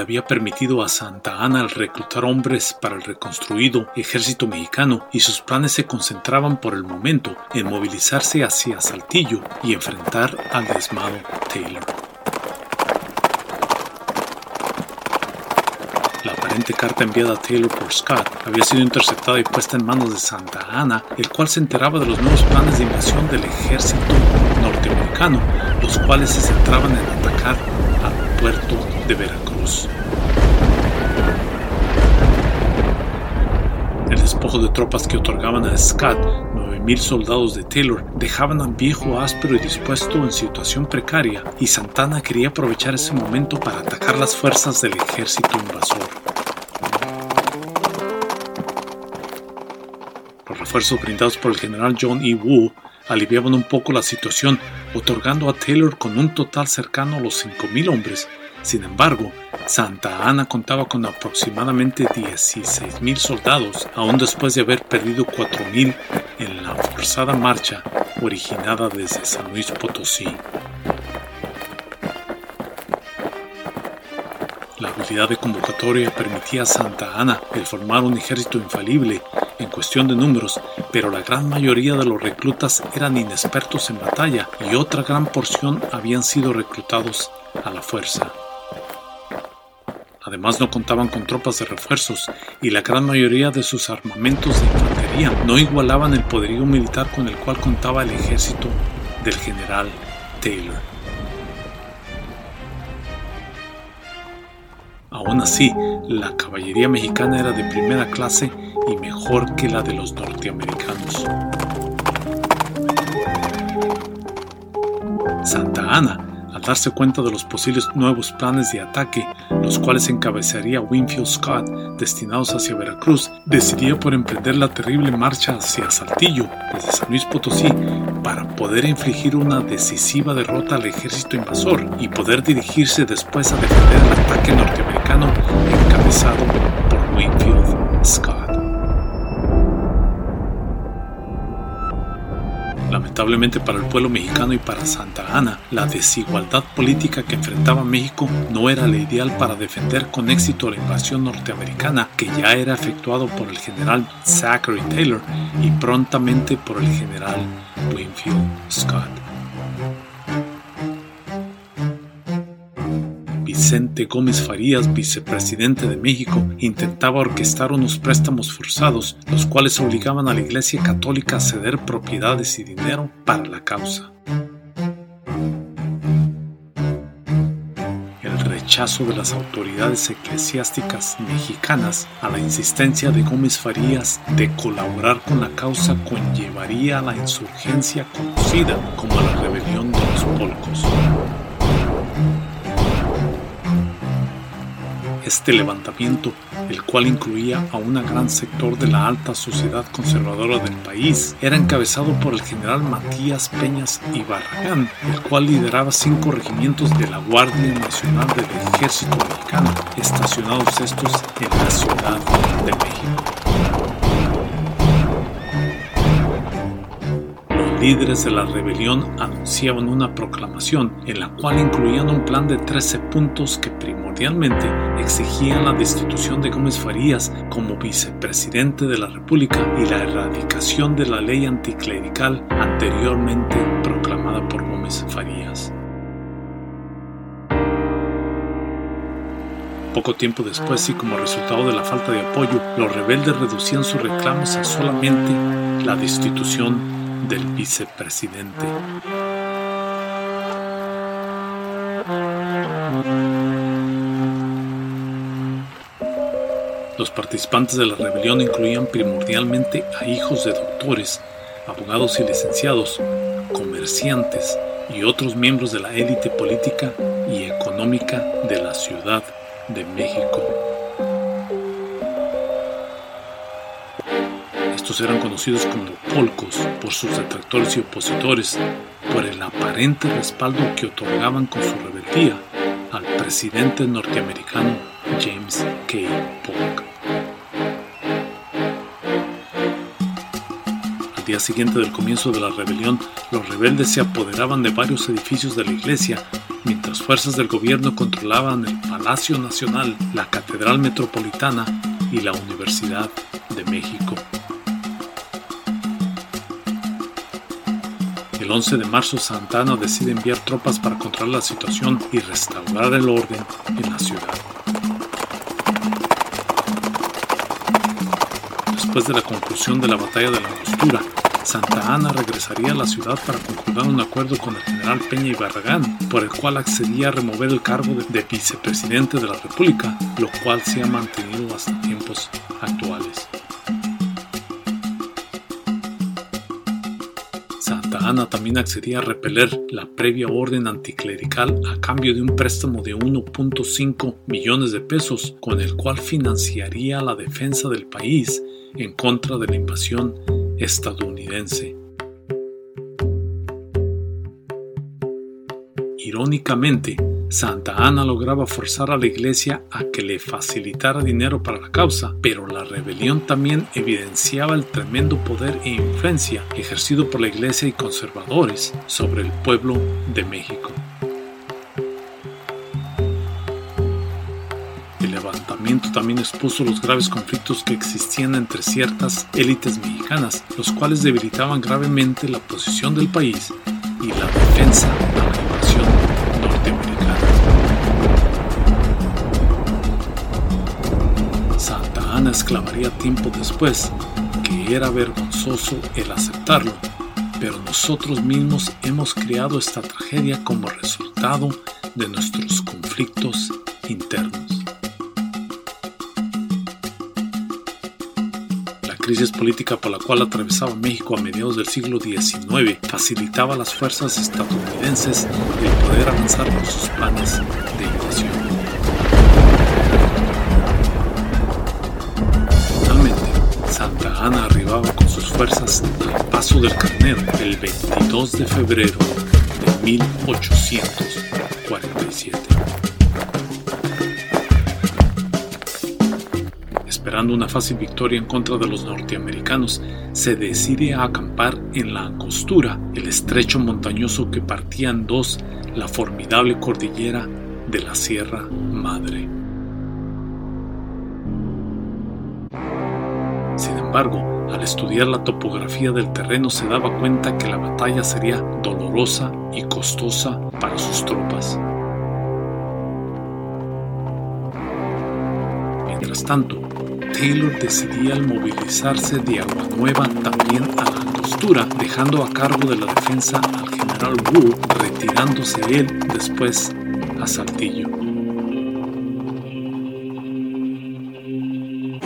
Había permitido a Santa Ana reclutar hombres para el reconstruido ejército mexicano y sus planes se concentraban por el momento en movilizarse hacia Saltillo y enfrentar al desmado Taylor. La aparente carta enviada a Taylor por Scott había sido interceptada y puesta en manos de Santa Ana, el cual se enteraba de los nuevos planes de invasión del ejército norteamericano, los cuales se centraban en atacar puerto de Veracruz. El despojo de tropas que otorgaban a Scott 9.000 soldados de Taylor dejaban al viejo áspero y dispuesto en situación precaria y Santana quería aprovechar ese momento para atacar las fuerzas del ejército invasor. Los refuerzos brindados por el general John E. Wu aliviaban un poco la situación, otorgando a Taylor con un total cercano a los 5.000 hombres. Sin embargo, Santa Ana contaba con aproximadamente 16.000 soldados, aún después de haber perdido 4.000 en la forzada marcha originada desde San Luis Potosí. La habilidad de convocatoria permitía a Santa Ana el formar un ejército infalible en cuestión de números, pero la gran mayoría de los reclutas eran inexpertos en batalla y otra gran porción habían sido reclutados a la fuerza. Además no contaban con tropas de refuerzos y la gran mayoría de sus armamentos de infantería no igualaban el poderío militar con el cual contaba el ejército del general Taylor. Aún así, la caballería mexicana era de primera clase y mejor que la de los norteamericanos. Santa Ana al darse cuenta de los posibles nuevos planes de ataque, los cuales encabezaría Winfield Scott, destinados hacia Veracruz, decidió por emprender la terrible marcha hacia Saltillo, desde San Luis Potosí, para poder infligir una decisiva derrota al ejército invasor y poder dirigirse después a defender el ataque norteamericano encabezado por Winfield Scott. Lamentablemente para el pueblo mexicano y para Santa Ana, la desigualdad política que enfrentaba México no era la ideal para defender con éxito la invasión norteamericana que ya era efectuado por el general Zachary Taylor y prontamente por el general Winfield Scott. Gómez Farías, vicepresidente de México, intentaba orquestar unos préstamos forzados, los cuales obligaban a la Iglesia Católica a ceder propiedades y dinero para la causa. rechazo de las autoridades eclesiásticas mexicanas a la insistencia de Gómez Farías de colaborar con la causa conllevaría a la insurgencia conocida como la rebelión de los polcos. Este levantamiento, el cual incluía a un gran sector de la alta sociedad conservadora del país, era encabezado por el general Matías Peñas y Barragán, el cual lideraba cinco regimientos de la Guardia Nacional del Ejército Mexicano, estacionados estos en la Ciudad de México. líderes de la rebelión anunciaban una proclamación en la cual incluían un plan de 13 puntos que exigían la destitución de Gómez Farías como vicepresidente de la República y la erradicación de la ley anticlerical anteriormente proclamada por Gómez Farías. Poco tiempo después y como resultado de la falta de apoyo, los rebeldes reducían sus reclamos a solamente la destitución del vicepresidente. Los participantes de la rebelión incluían primordialmente a hijos de doctores, abogados y licenciados, comerciantes y otros miembros de la élite política y económica de la Ciudad de México. Estos eran conocidos como polcos por sus detractores y opositores, por el aparente respaldo que otorgaban con su rebeldía al presidente norteamericano James K. Polk. Siguiente del comienzo de la rebelión, los rebeldes se apoderaban de varios edificios de la iglesia, mientras fuerzas del gobierno controlaban el Palacio Nacional, la Catedral Metropolitana y la Universidad de México. El 11 de marzo Santana decide enviar tropas para controlar la situación y restaurar el orden en la ciudad. Después de la conclusión de la batalla de la Angostura, Santa Ana regresaría a la ciudad para concluir un acuerdo con el general Peña y Barragán, por el cual accedía a remover el cargo de vicepresidente de la República, lo cual se ha mantenido hasta tiempos actuales. Ana también accedía a repeler la previa orden anticlerical a cambio de un préstamo de 1.5 millones de pesos con el cual financiaría la defensa del país en contra de la invasión estadounidense. Irónicamente, Santa Ana lograba forzar a la iglesia a que le facilitara dinero para la causa, pero la rebelión también evidenciaba el tremendo poder e influencia ejercido por la iglesia y conservadores sobre el pueblo de México. También expuso los graves conflictos que existían entre ciertas élites mexicanas, los cuales debilitaban gravemente la posición del país y la defensa Ana exclamaría tiempo después que era vergonzoso el aceptarlo, pero nosotros mismos hemos creado esta tragedia como resultado de nuestros conflictos internos. Crisis política por la cual atravesaba México a mediados del siglo XIX facilitaba a las fuerzas estadounidenses el poder avanzar con sus planes de invasión. Ana arribaba con sus fuerzas al Paso del Carnero el 22 de febrero de 1847. Esperando una fácil victoria en contra de los norteamericanos, se decide a acampar en la Angostura, el estrecho montañoso que partía en dos la formidable cordillera de la Sierra Madre. embargo, al estudiar la topografía del terreno se daba cuenta que la batalla sería dolorosa y costosa para sus tropas. Mientras tanto, Taylor decidía al movilizarse de Aguanueva también a la angostura, dejando a cargo de la defensa al general Wood, retirándose él después a Saltillo.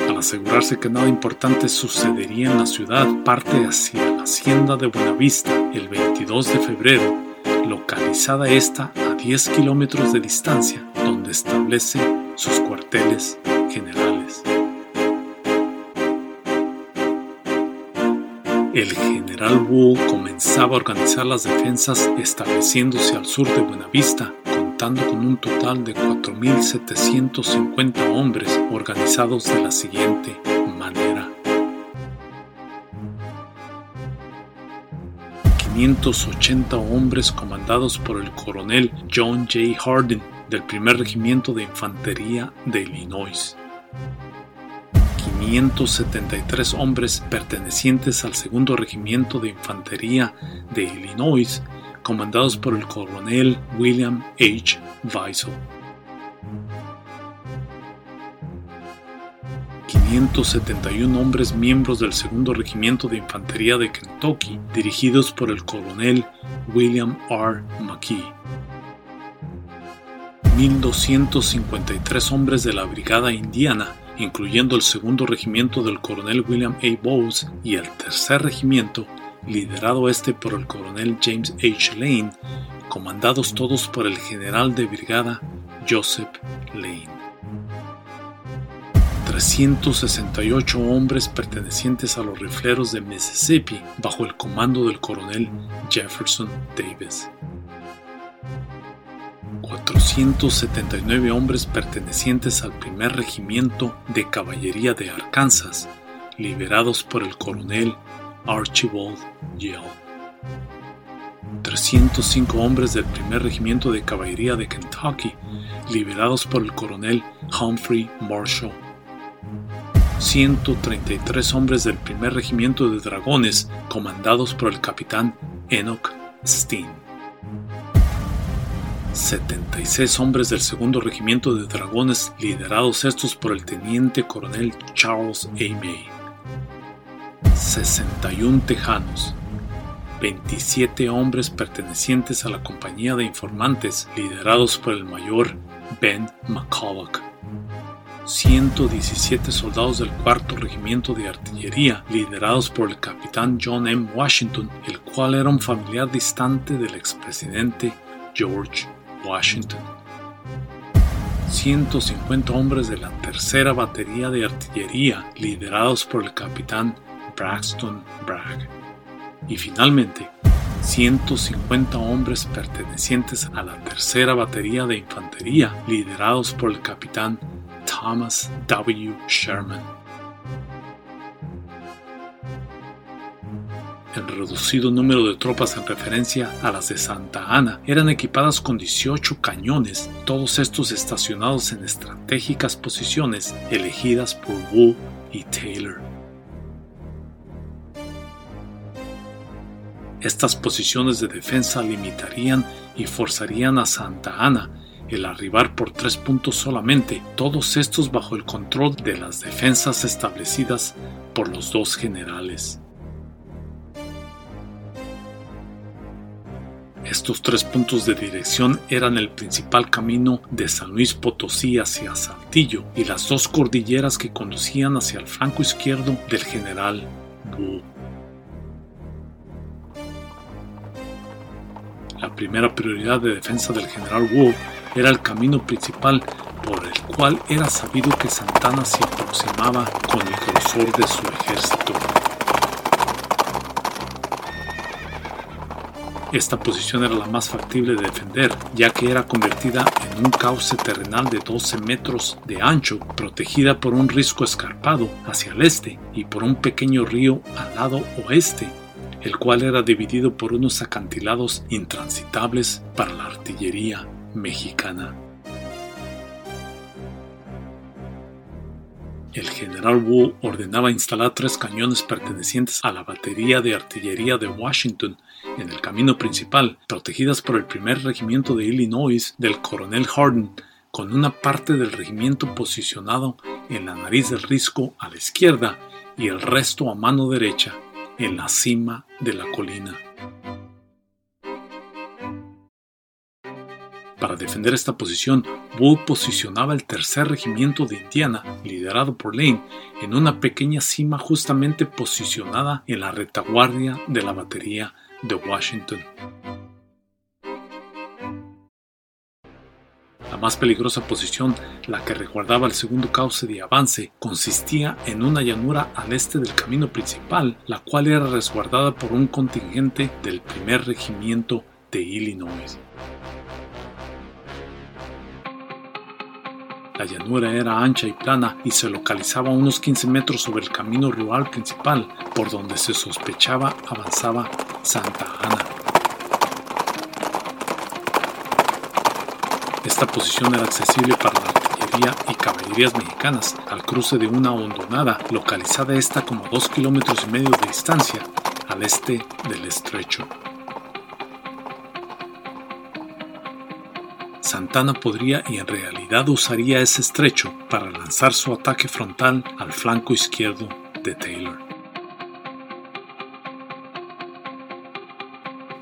Al asegurarse que nada importante sucedería en la ciudad, parte hacia la hacienda de Buenavista el 22 de febrero, localizada esta a 10 kilómetros de distancia, donde establece sus cuarteles generales. El general Wool comenzaba a organizar las defensas estableciéndose al sur de Buenavista, contando con un total de 4.750 hombres organizados de la siguiente manera. 580 hombres comandados por el coronel John J. Hardin del primer regimiento de infantería de Illinois. 573 hombres pertenecientes al segundo regimiento de infantería de Illinois comandados por el coronel William H. Weissel. 571 hombres miembros del segundo regimiento de infantería de Kentucky, dirigidos por el coronel William R. McKee. 1.253 hombres de la Brigada Indiana, incluyendo el segundo regimiento del coronel William A. Bowes y el tercer regimiento liderado este por el coronel James H. Lane, comandados todos por el general de brigada Joseph Lane. 368 hombres pertenecientes a los rifleros de Mississippi bajo el comando del coronel Jefferson Davis. 479 hombres pertenecientes al primer regimiento de caballería de Arkansas, liberados por el coronel Archibald Yale. 305 hombres del primer regimiento de caballería de Kentucky, liberados por el coronel Humphrey Marshall. 133 hombres del primer regimiento de dragones, comandados por el capitán Enoch Steen. 76 hombres del segundo regimiento de dragones, liderados estos por el teniente coronel Charles A. May. 61 tejanos, 27 hombres pertenecientes a la compañía de informantes liderados por el mayor Ben McCulloch, 117 soldados del cuarto regimiento de artillería liderados por el capitán John M. Washington, el cual era un familiar distante del expresidente George Washington. 150 hombres de la tercera batería de artillería liderados por el capitán Braxton Bragg. Y finalmente, 150 hombres pertenecientes a la tercera batería de infantería, liderados por el capitán Thomas W. Sherman. El reducido número de tropas en referencia a las de Santa Ana eran equipadas con 18 cañones, todos estos estacionados en estratégicas posiciones elegidas por Wool y Taylor. Estas posiciones de defensa limitarían y forzarían a Santa Ana el arribar por tres puntos solamente, todos estos bajo el control de las defensas establecidas por los dos generales. Estos tres puntos de dirección eran el principal camino de San Luis Potosí hacia Saltillo y las dos cordilleras que conducían hacia el flanco izquierdo del general Bull. La primera prioridad de defensa del general Wu era el camino principal por el cual era sabido que Santana se aproximaba con el grosor de su ejército. Esta posición era la más factible de defender, ya que era convertida en un cauce terrenal de 12 metros de ancho, protegida por un risco escarpado hacia el este y por un pequeño río al lado oeste el cual era dividido por unos acantilados intransitables para la artillería mexicana. El general Wu ordenaba instalar tres cañones pertenecientes a la batería de artillería de Washington en el camino principal, protegidas por el primer regimiento de Illinois del coronel Hardin, con una parte del regimiento posicionado en la nariz del risco a la izquierda y el resto a mano derecha en la cima de la colina. Para defender esta posición, Bull posicionaba el tercer regimiento de Indiana, liderado por Lane, en una pequeña cima justamente posicionada en la retaguardia de la batería de Washington. La más peligrosa posición, la que resguardaba el segundo cauce de avance, consistía en una llanura al este del camino principal, la cual era resguardada por un contingente del primer regimiento de Illinois. La llanura era ancha y plana y se localizaba a unos 15 metros sobre el camino rural principal, por donde se sospechaba avanzaba Santa Ana. Esta posición era accesible para la artillería y caballerías mexicanas al cruce de una hondonada, localizada esta como dos kilómetros y medio de distancia al este del estrecho. Santana podría y en realidad usaría ese estrecho para lanzar su ataque frontal al flanco izquierdo de Taylor.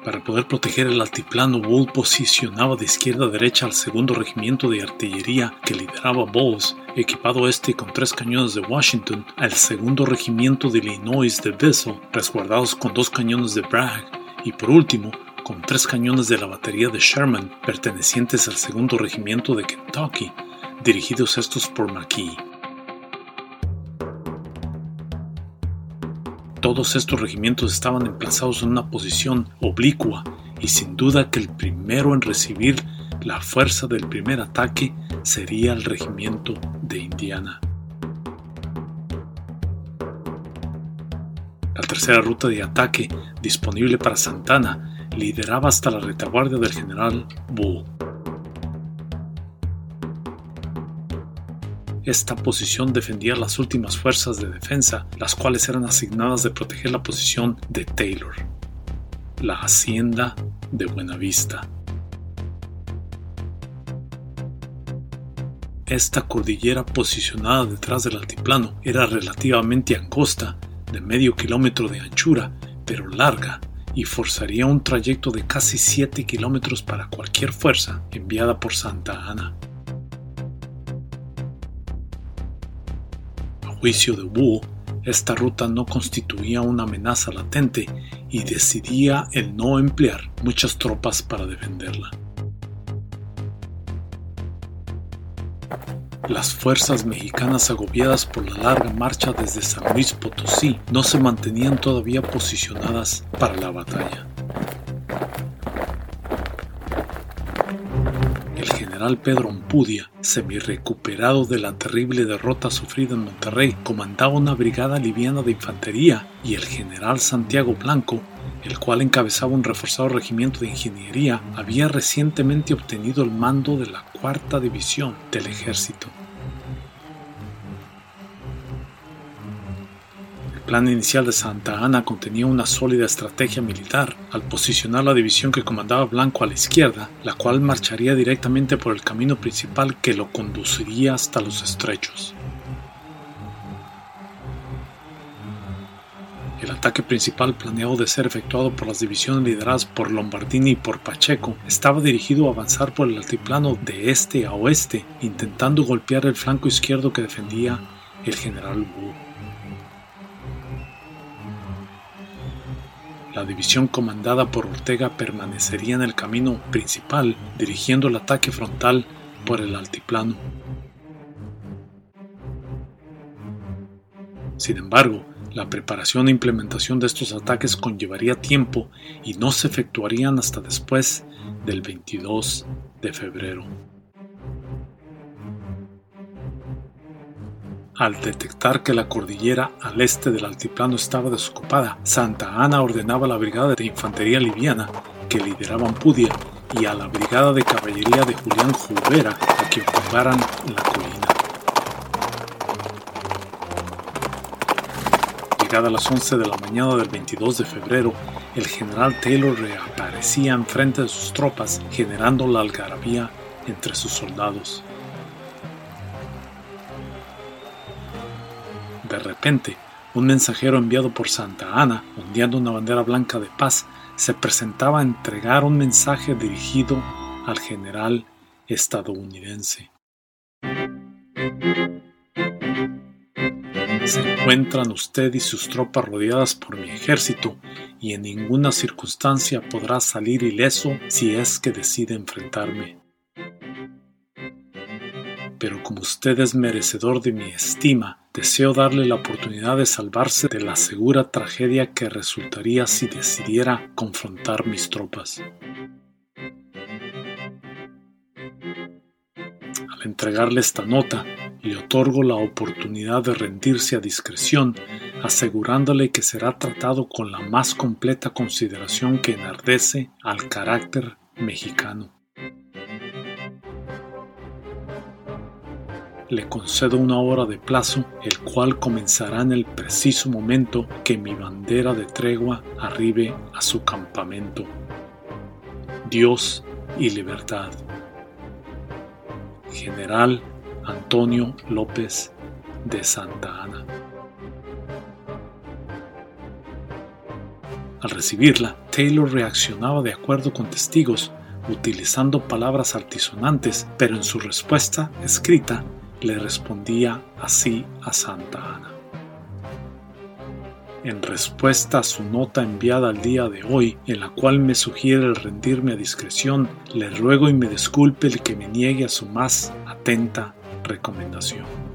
Para poder proteger el altiplano, Bull posicionaba de izquierda a derecha al segundo regimiento de artillería que lideraba Bowles, equipado este con tres cañones de Washington, al segundo regimiento de Illinois de Bessel, resguardados con dos cañones de Bragg, y por último, con tres cañones de la batería de Sherman pertenecientes al segundo regimiento de Kentucky, dirigidos estos por McKee. Todos estos regimientos estaban emplazados en una posición oblicua y sin duda que el primero en recibir la fuerza del primer ataque sería el regimiento de Indiana. La tercera ruta de ataque disponible para Santana lideraba hasta la retaguardia del general Bull. Esta posición defendía las últimas fuerzas de defensa, las cuales eran asignadas de proteger la posición de Taylor, la hacienda de Buenavista. Esta cordillera posicionada detrás del altiplano era relativamente angosta, de medio kilómetro de anchura, pero larga y forzaría un trayecto de casi 7 kilómetros para cualquier fuerza enviada por Santa Ana. A juicio de Wu, esta ruta no constituía una amenaza latente y decidía el no emplear muchas tropas para defenderla. Las fuerzas mexicanas agobiadas por la larga marcha desde San Luis Potosí no se mantenían todavía posicionadas para la batalla. El general Pedro Ampudia, semi-recuperado de la terrible derrota sufrida en Monterrey, comandaba una brigada liviana de infantería y el general Santiago Blanco el cual encabezaba un reforzado regimiento de ingeniería, había recientemente obtenido el mando de la cuarta división del ejército. Plan inicial de Santa Ana contenía una sólida estrategia militar al posicionar la división que comandaba Blanco a la izquierda, la cual marcharía directamente por el camino principal que lo conduciría hasta los estrechos. El ataque principal planeado de ser efectuado por las divisiones lideradas por Lombardini y por Pacheco estaba dirigido a avanzar por el altiplano de este a oeste, intentando golpear el flanco izquierdo que defendía el general Wu. La división comandada por Ortega permanecería en el camino principal, dirigiendo el ataque frontal por el altiplano. Sin embargo, la preparación e implementación de estos ataques conllevaría tiempo y no se efectuarían hasta después del 22 de febrero. Al detectar que la cordillera al este del altiplano estaba desocupada, Santa Ana ordenaba a la brigada de infantería liviana que lideraba Ampudia y a la brigada de caballería de Julián Jubera a que ocuparan la colina. a las 11 de la mañana del 22 de febrero, el general Taylor reaparecía enfrente de sus tropas, generando la algarabía entre sus soldados. Repente, un mensajero enviado por Santa Ana, ondeando una bandera blanca de paz, se presentaba a entregar un mensaje dirigido al general estadounidense. Se encuentran usted y sus tropas rodeadas por mi ejército y en ninguna circunstancia podrá salir ileso si es que decide enfrentarme. Pero como usted es merecedor de mi estima, deseo darle la oportunidad de salvarse de la segura tragedia que resultaría si decidiera confrontar mis tropas. Al entregarle esta nota, le otorgo la oportunidad de rendirse a discreción, asegurándole que será tratado con la más completa consideración que enardece al carácter mexicano. Le concedo una hora de plazo, el cual comenzará en el preciso momento que mi bandera de tregua arribe a su campamento. Dios y libertad. General Antonio López de Santa Ana. Al recibirla, Taylor reaccionaba de acuerdo con testigos, utilizando palabras altisonantes, pero en su respuesta escrita le respondía así a Santa Ana. En respuesta a su nota enviada al día de hoy, en la cual me sugiere el rendirme a discreción, le ruego y me disculpe el que me niegue a su más atenta recomendación.